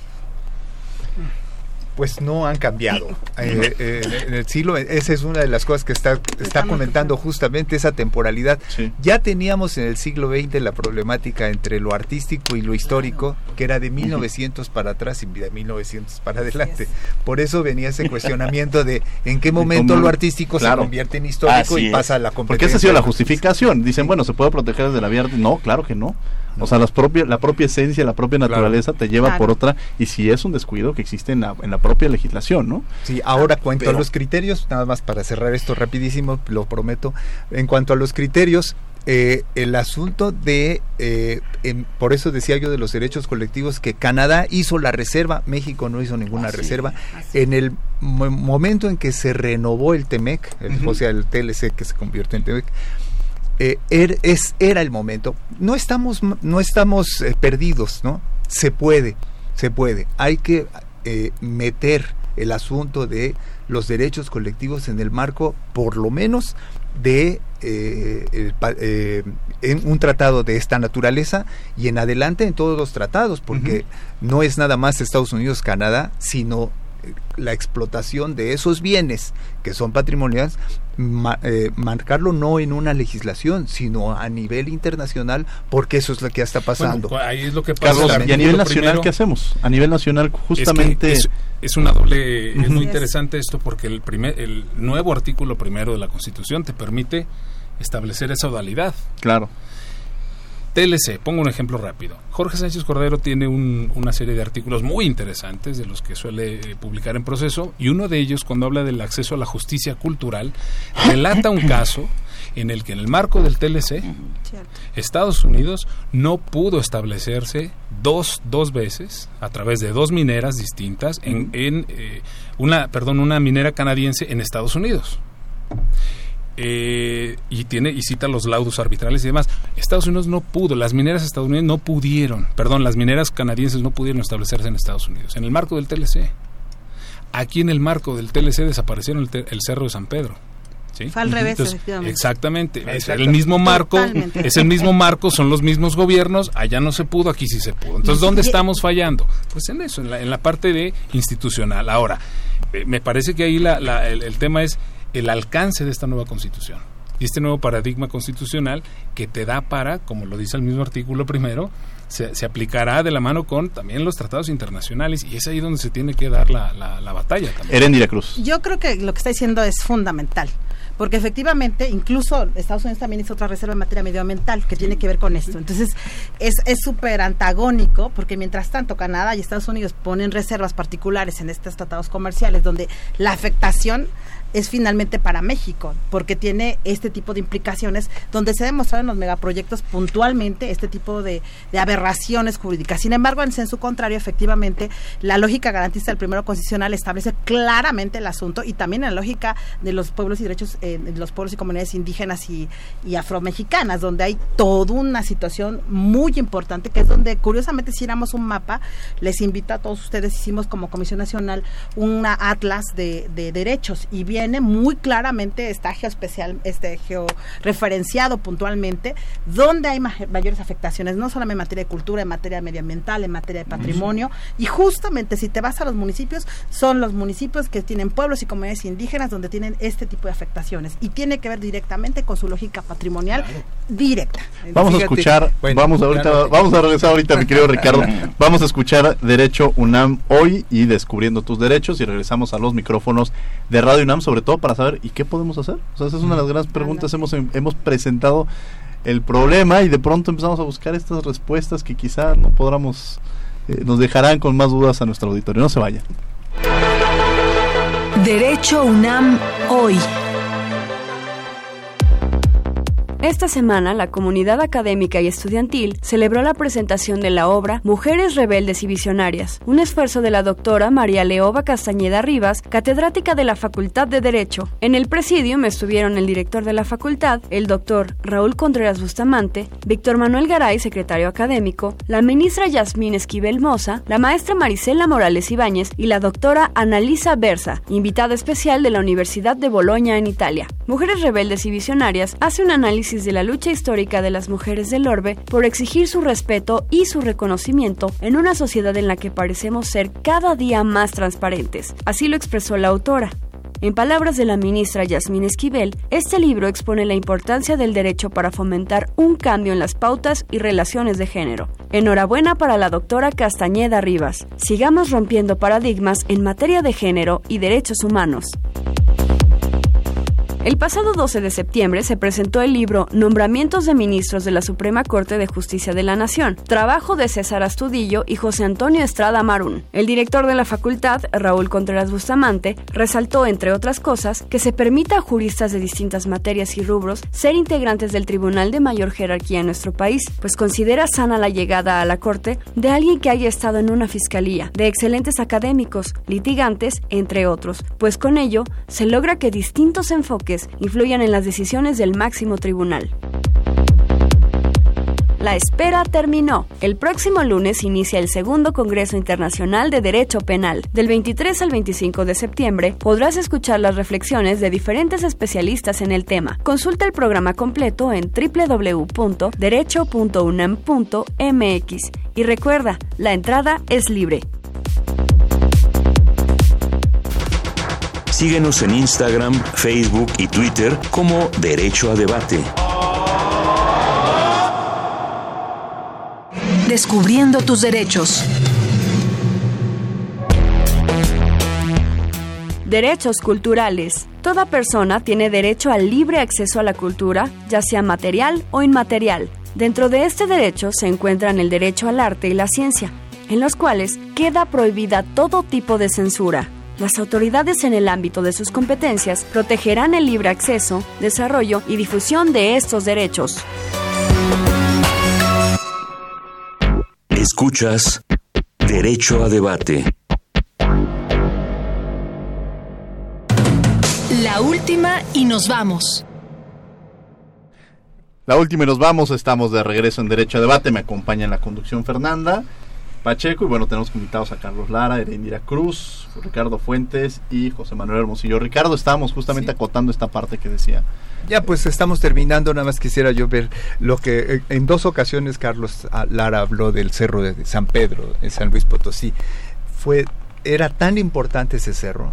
Pues no han cambiado. Eh, eh, en el siglo, esa es una de las cosas que está, está comentando justamente esa temporalidad. Ya teníamos en el siglo XX la problemática entre lo artístico y lo histórico, que era de 1900 para atrás y de 1900 para adelante. Por eso venía ese cuestionamiento de en qué momento lo artístico Claro. se convierte en histórico Así y pasa a la Porque competencia. esa ha sido la justificación. Dicen, bueno, ¿se puede proteger desde la vía arte? No, claro que no. O sea, las propias, la propia esencia, la propia naturaleza te lleva Claro. por otra, y si es un descuido que existe en la, en la propia legislación, ¿no? Sí, ahora cuanto a los criterios, nada más para cerrar esto rapidísimo, lo prometo. En cuanto a los criterios, eh, el asunto de, eh, em, por eso decía yo de los derechos colectivos, que Canadá hizo la reserva, México no hizo ninguna reserva. En el mo- momento en que se renovó el TEMEC, o sea, el TLC que se convirtió en TEMEC, eh, er- es, era el momento. No estamos, no estamos perdidos, ¿no? Se puede, se puede. Hay que eh, meter el asunto de los derechos colectivos en el marco, por lo menos, de eh, el eh, en un tratado de esta naturaleza y en adelante en todos los tratados, porque no es nada más Estados Unidos, Canadá, sino la explotación de esos bienes que son patrimoniales, ma- eh, marcarlo no en una legislación, sino a nivel internacional, porque eso es lo que ya está pasando. Bueno, ahí es lo que pasa. Carlos, ¿y a nivel nacional primero- qué hacemos? A nivel nacional, Es que justamente... Es, es una doble. Es muy interesante esto porque el, primer, el nuevo artículo primero de la Constitución te permite establecer esa dualidad. Claro. TLC, pongo un ejemplo rápido. Jorge Sánchez Cordero tiene un- una serie de artículos muy interesantes de los que suele eh, publicar en proceso y uno de ellos cuando habla del acceso a la justicia cultural relata un caso en el que en el marco del TLC Estados Unidos no pudo establecerse dos, dos veces a través de dos mineras distintas en, en, eh, una perdón una minera canadiense en Estados Unidos eh, y tiene y cita los laudos arbitrales y demás. Estados Unidos no pudo, las mineras estadounidenses no pudieron, perdón, las mineras canadienses no pudieron establecerse en Estados Unidos, en el marco del TLC. Aquí en el marco del TLC desaparecieron el, te- el Cerro de San Pedro. ¿sí? Fue al revés, efectivamente. Exactamente, es el mismo marco, Totalmente. es el mismo marco, son los mismos gobiernos, allá no se pudo, aquí sí se pudo. Entonces, ¿dónde Y- estamos fallando? Pues en eso, en la, en la parte de institucional. Ahora, eh, me parece que ahí la- la- el, el tema es el alcance de esta nueva constitución. y este nuevo paradigma constitucional que te da para, como lo dice el mismo artículo primero, se, se, aplicará de la mano con también los tratados internacionales y es ahí donde se tiene que dar la, la, la batalla también. Erendira Cruz. Yo creo que lo que está diciendo es fundamental porque efectivamente incluso Estados Unidos también hizo otra reserva en materia medioambiental que tiene que ver con esto. Entonces es súper antagónico porque mientras tanto Canadá y Estados Unidos ponen reservas particulares en estos tratados comerciales donde la afectación es finalmente para México, porque tiene este tipo de implicaciones donde se ha demostrado en los megaproyectos puntualmente este tipo de, aberraciones jurídicas. Sin embargo, en sensu contrario, efectivamente, la lógica garantista del primero constitucional establece claramente el asunto y también la lógica de los pueblos y derechos eh, de los pueblos y comunidades indígenas y, y afromexicanas, donde hay toda una situación muy importante, que es donde, curiosamente, si éramos un mapa, les invito a todos ustedes, hicimos como Comisión Nacional una atlas de, de derechos y bien muy claramente está geoespecial, este georreferenciado puntualmente, donde hay mayores afectaciones, no solamente en materia de cultura, en materia medioambiental, en materia de patrimonio, y justamente si te vas a los municipios, son los municipios que tienen pueblos y comunidades indígenas donde tienen este tipo de afectaciones, y tiene que ver directamente con su lógica patrimonial directa. Vamos a escuchar, vamos ahorita, vamos a regresar ahorita, mi querido Ricardo, vamos a escuchar Derecho UNAM hoy y Descubriendo tus Derechos, y regresamos a los micrófonos de Radio UNAM sobre todo para saber, ¿y qué podemos hacer? O sea, esa es una de las grandes preguntas. Hemos, hemos presentado el problema y de pronto empezamos a buscar estas respuestas que quizá no podamos, eh, nos dejarán con más dudas a nuestro auditorio. No se vayan. Derecho UNAM hoy. Esta semana, la comunidad académica y estudiantil celebró la presentación de la obra Mujeres Rebeldes y Visionarias, un esfuerzo de la doctora María Leoba Castañeda Rivas, catedrática de la Facultad de Derecho. En el presidium estuvieron el director de la facultad, el doctor Raúl Contreras Bustamante, Víctor Manuel Garay, secretario académico, la ministra Yasmín Esquivel Moza, la maestra Marisela Morales Ibáñez y la doctora Annalisa Berza, invitada especial de la Universidad de Boloña en Italia. Mujeres Rebeldes y Visionarias hace un análisis de la lucha histórica de las mujeres del orbe por exigir su respeto y su reconocimiento en una sociedad en la que parecemos ser cada día más transparentes. Así lo expresó la autora. En palabras de la ministra Yasmín Esquivel, este libro expone la importancia del derecho para fomentar un cambio en las pautas y relaciones de género. Enhorabuena para la doctora Castañeda Rivas. Sigamos rompiendo paradigmas en materia de género y derechos humanos. El pasado 12 de septiembre se presentó el libro Nombramientos de Ministros de la Suprema Corte de Justicia de la Nación, trabajo de César Astudillo y José Antonio Estrada Marún. El director de la facultad, Raúl Contreras Bustamante, resaltó, entre otras cosas, que se permita a juristas de distintas materias y rubros ser integrantes del tribunal de mayor jerarquía en nuestro país, pues considera sana la llegada a la Corte de alguien que haya estado en una fiscalía, de excelentes académicos, litigantes, entre otros, pues con ello se logra que distintos enfoques influyan en las decisiones del máximo tribunal. La espera terminó. El próximo lunes inicia el segundo Congreso Internacional de Derecho Penal. Del 23 al 25 de septiembre podrás escuchar las reflexiones de diferentes especialistas en el tema. Consulta el programa completo en www.derecho.unam.mx y recuerda, la entrada es libre. Síguenos en Instagram, Facebook y Twitter como Derecho a Debate. Descubriendo tus derechos. Derechos culturales. Toda persona tiene derecho al libre acceso a la cultura, ya sea material o inmaterial. Dentro de este derecho se encuentran el derecho al arte y la ciencia, en los cuales queda prohibida todo tipo de censura. Las autoridades en el ámbito de sus competencias protegerán el libre acceso, desarrollo y difusión de estos derechos. Escuchas Derecho a Debate. La última y nos vamos. La última y nos vamos, estamos de regreso en Derecho a Debate, me acompaña en la conducción Fernanda. Pacheco y bueno, tenemos invitados a Carlos Lara, Erendira Cruz, Ricardo Fuentes y José Manuel Hermosillo. Ricardo, estábamos justamente acotando esta parte que decía. Ya, pues estamos terminando, nada más quisiera yo ver lo que eh, en dos ocasiones Carlos Lara habló del cerro de San Pedro, en San Luis Potosí. Fue, era tan importante ese cerro,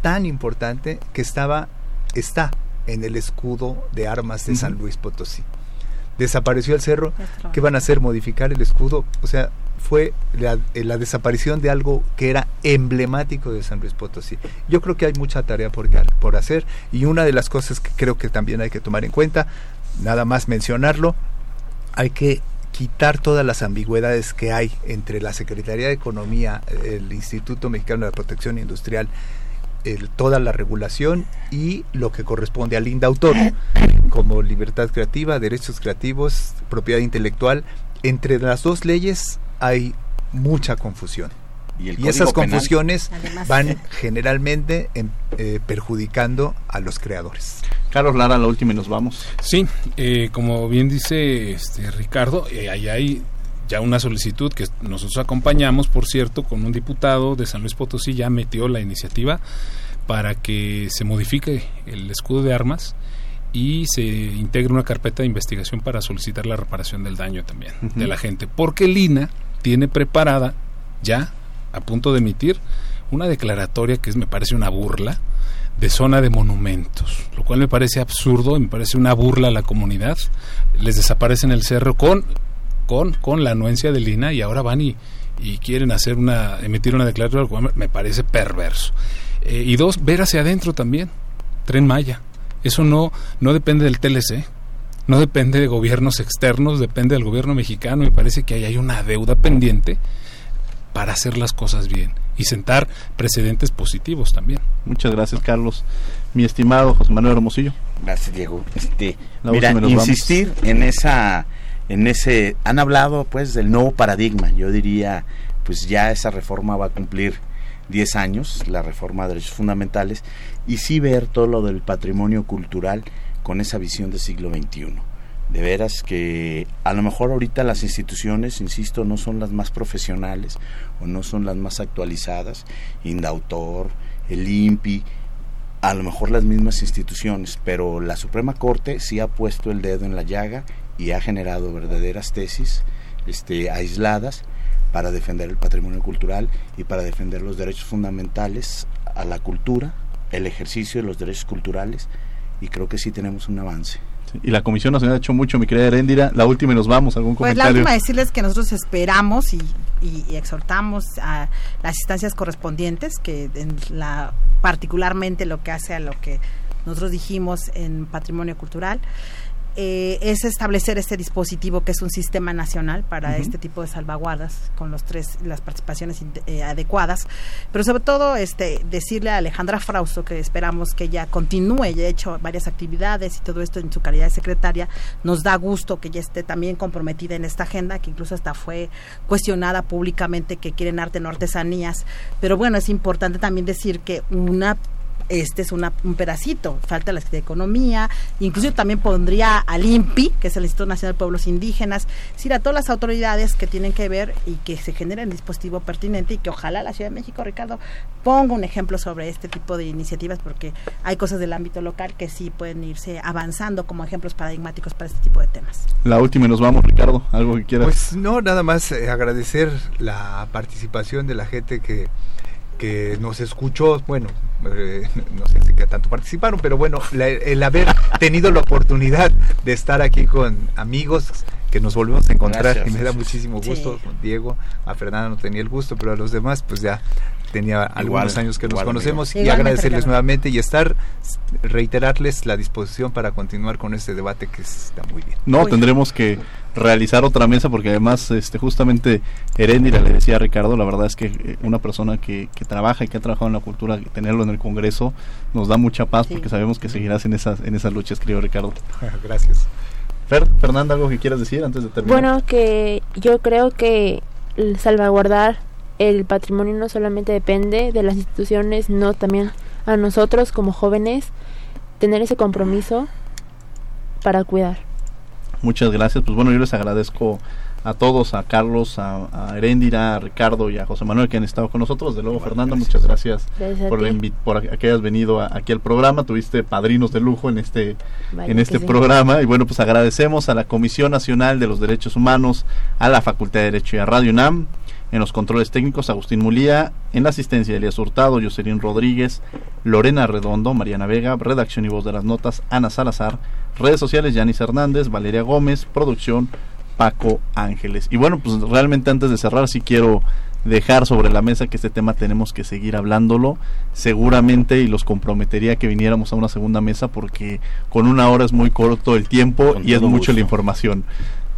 tan importante que estaba, está en el escudo de armas de San Luis Potosí. Desapareció el cerro, ¿qué van a hacer? Modificar el escudo. O sea, fue la, eh, la, desaparición de algo que era emblemático de San Luis Potosí. Yo creo que hay mucha tarea por, por hacer y una de las cosas que creo que también hay que tomar en cuenta, nada más mencionarlo, hay que quitar todas las ambigüedades que hay entre la Secretaría de Economía, el Instituto Mexicano de Protección Industrial, el, toda la regulación y lo que corresponde al INDAUTOR, como libertad creativa, derechos creativos, propiedad intelectual. Entre las dos leyes hay mucha confusión. Y, esas confusiones van generalmente eh, perjudicando a los creadores. Carlos Lara, la última y nos vamos. Sí, eh, como bien dice este Ricardo, eh, ahí hay ya una solicitud que nosotros acompañamos, por cierto, con un diputado de San Luis Potosí, ya metió la iniciativa para que se modifique el escudo de armas y se integre una carpeta de investigación para solicitar la reparación del daño también de la gente. Porque Lina tiene preparada ya, a punto de emitir, una declaratoria que es, me parece una burla de zona de monumentos, lo cual me parece absurdo, me parece una burla a la comunidad. Les desaparecen el cerro con, con, con la anuencia de Lina y ahora van y, y quieren hacer una, emitir una cual me parece perverso. Eh, y dos, ver hacia adentro también, tren Maya. Eso no, no depende del TLC, no depende de gobiernos externos, depende del gobierno mexicano. Me parece que ahí hay una deuda pendiente para hacer las cosas bien y sentar precedentes positivos también. Muchas gracias, Carlos. Mi estimado José Manuel Hermosillo. Gracias, Diego. Este, mira, insistir en esa en ese han hablado pues del nuevo paradigma. Yo diría, pues ya esa reforma va a cumplir 10 años, la reforma de derechos fundamentales, y sí ver todo lo del patrimonio cultural con esa visión del siglo XXI. De veras que a lo mejor ahorita las instituciones, insisto, no son las más profesionales o no son las más actualizadas, Indautor, el INPI, a lo mejor las mismas instituciones, pero la Suprema Corte sí ha puesto el dedo en la llaga y ha generado verdaderas tesis este, aisladas para defender el patrimonio cultural y para defender los derechos fundamentales a la cultura, el ejercicio de los derechos culturales y creo que sí tenemos un avance. y la Comisión Nacional ha hecho mucho, mi querida Heréndira. La última y nos vamos, ¿algún pues comentario? la última decirles que nosotros esperamos y, y, exhortamos a las instancias correspondientes que en la particularmente lo que hace a lo que nosotros dijimos en patrimonio cultural eh, es establecer este dispositivo que es un sistema nacional para este tipo de salvaguardas con los tres las participaciones eh, adecuadas. Pero sobre todo este decirle a Alejandra Frausto que esperamos que ella continúe. Ya ha hecho varias actividades y todo esto en su calidad de secretaria. Nos da gusto que ella esté también comprometida en esta agenda que incluso hasta fue cuestionada públicamente que quieren arte no artesanías. Pero bueno es importante también decir que una este es una, un pedacito, falta la de Economía, incluso también pondría al INPI, que es el Instituto Nacional de Pueblos Indígenas, es decir, a todas las autoridades que tienen que ver y que se genere el dispositivo pertinente y que ojalá la Ciudad de México, Ricardo, ponga un ejemplo sobre este tipo de iniciativas porque hay cosas del ámbito local que sí pueden irse avanzando como ejemplos paradigmáticos para este tipo de temas. La última y nos vamos, Ricardo, algo que quieras. Pues no, nada más eh, agradecer la participación de la gente que que nos escuchó, bueno, eh, no sé si que tanto participaron, pero bueno, el haber tenido la oportunidad de estar aquí con amigos que nos volvemos a encontrar y me da muchísimo gusto con Diego, a Fernanda no tenía el gusto, pero a los demás pues ya tenía algunos años que nos conocemos y agradecerles nuevamente y estar reiterarles la disposición para continuar con este debate que está muy bien. No, tendremos que realizar otra mesa porque además este justamente Heréndira le decía a Ricardo, la verdad es que eh, una persona que, que trabaja y que ha trabajado en la cultura, tenerlo en el Congreso nos da mucha paz porque sabemos que seguirás en esas en esas luchas, querido Ricardo. Gracias. Fer, Fernanda, algo que quieras decir antes de terminar. Bueno, que yo creo que salvaguardar el patrimonio no solamente depende de las instituciones, no también a nosotros como jóvenes tener ese compromiso para cuidar. Muchas gracias. Pues bueno, yo les agradezco a todos, a Carlos, a, a a Ricardo y a José Manuel que han estado con nosotros. De luego, Fernando, muchas gracias, por, por que hayas venido aquí al programa. Tuviste padrinos de lujo en este, en este programa. Y bueno, pues agradecemos a la Comisión Nacional de los Derechos Humanos, a la Facultad de Derecho y a Radio UNAM En los controles técnicos, Agustín Mulía. En la asistencia, Elías Hurtado, Jocelyn Rodríguez, Lorena Redondo, Mariana Vega. Redacción y voz de las notas, Ana Salazar. Redes sociales, Yanis Hernández, Valeria Gómez. Producción, Paco Ángeles. Y bueno, pues realmente antes de cerrar, sí quiero dejar sobre la mesa que este tema tenemos que seguir hablándolo seguramente y los comprometería que viniéramos a una segunda mesa porque con una hora es muy corto el tiempo y es mucho la información.